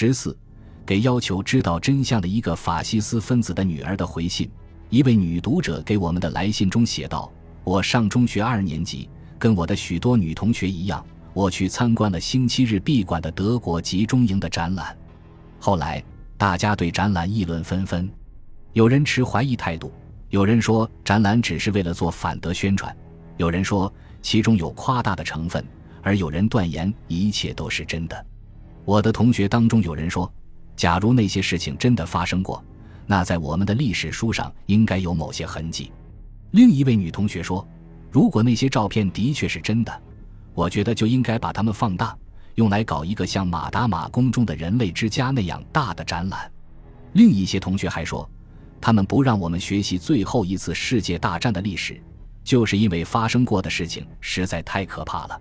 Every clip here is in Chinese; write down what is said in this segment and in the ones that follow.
十四，给要求知道真相的一个法西斯分子的女儿的回信。一位女读者给我们的来信中写道：“我上中学二年级，跟我的许多女同学一样，我去参观了星期日闭馆的德国集中营的展览。后来，大家对展览议论纷纷，有人持怀疑态度，有人说展览只是为了做反德宣传，有人说其中有夸大的成分，而有人断言一切都是真的。我的同学当中有人说，假如那些事情真的发生过。”那在我们的历史书上应该有某些痕迹。另一位女同学说：“如果那些照片的确是真的，我觉得就应该把它们放大，用来搞一个像马达马宫中的人类之家那样大的展览。”另一些同学还说：“他们不让我们学习最后一次世界大战的历史，就是因为发生过的事情实在太可怕了。”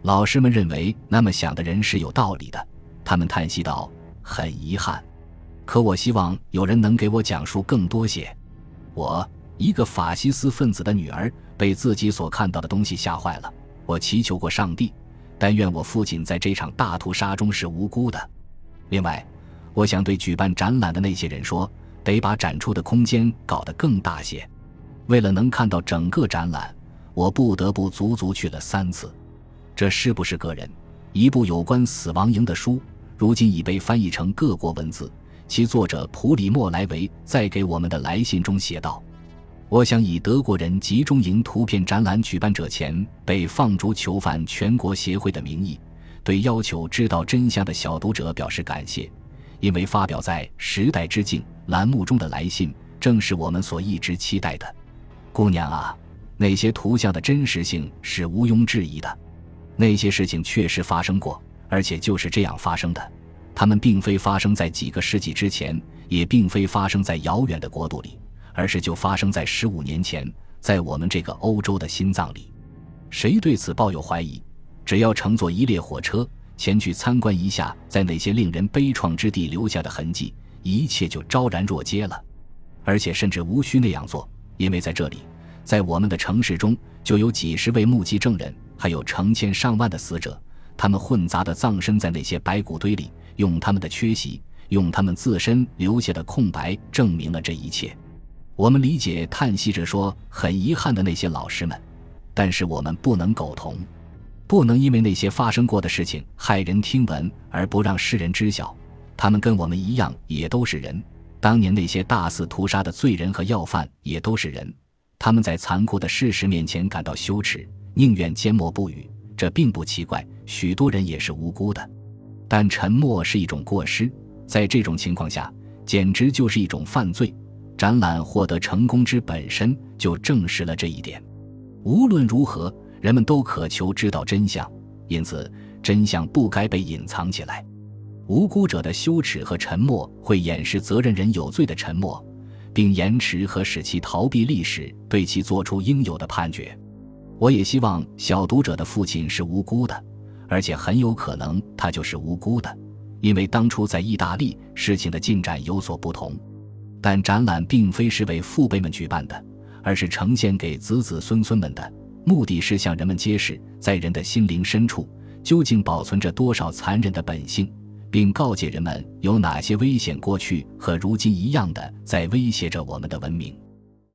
老师们认为那么想的人是有道理的，他们叹息道：“很遗憾。”可我希望有人能给我讲述更多些。我一个法西斯分子的女儿被自己所看到的东西吓坏了。我祈求过上帝，但愿我父亲在这场大屠杀中是无辜的。另外，我想对举办展览的那些人说，得把展出的空间搞得更大些。为了能看到整个展览，我不得不足足去了三次。这是不是个人？一部有关死亡营的书，如今已被翻译成各国文字。其作者普里莫莱维在给我们的来信中写道：“我想以德国人集中营图片展览举办者前被放逐囚犯全国协会的名义，对要求知道真相的小读者表示感谢，因为发表在《时代之镜》栏目中的来信正是我们所一直期待的。姑娘啊，那些图像的真实性是毋庸置疑的，那些事情确实发生过，而且就是这样发生的。”它们并非发生在几个世纪之前，也并非发生在遥远的国度里，而是就发生在十五年前，在我们这个欧洲的心脏里。谁对此抱有怀疑，只要乘坐一列火车前去参观一下，在那些令人悲怆之地留下的痕迹，一切就昭然若揭了。而且甚至无需那样做，因为在这里，在我们的城市中，就有几十位目击证人，还有成千上万的死者，他们混杂的葬身在那些白骨堆里。用他们的缺席，用他们自身留下的空白，证明了这一切。我们理解叹息着说很遗憾的那些老师们，但是我们不能苟同，不能因为那些发生过的事情骇人听闻而不让世人知晓。他们跟我们一样，也都是人。当年那些大肆屠杀的罪人和要犯也都是人。他们在残酷的事实面前感到羞耻，宁愿缄默不语。这并不奇怪，许多人也是无辜的。但沉默是一种过失，在这种情况下，简直就是一种犯罪。展览获得成功之本身就证实了这一点。无论如何，人们都渴求知道真相，因此真相不该被隐藏起来。无辜者的羞耻和沉默会掩饰责任人有罪的沉默，并延迟和使其逃避历史对其做出应有的判决。我也希望小读者的父亲是无辜的。而且很有可能他就是无辜的，因为当初在意大利事情的进展有所不同。但展览并非是为父辈们举办的，而是呈现给子子孙孙们的，目的是向人们揭示，在人的心灵深处究竟保存着多少残忍的本性，并告诫人们有哪些危险过去和如今一样的在威胁着我们的文明。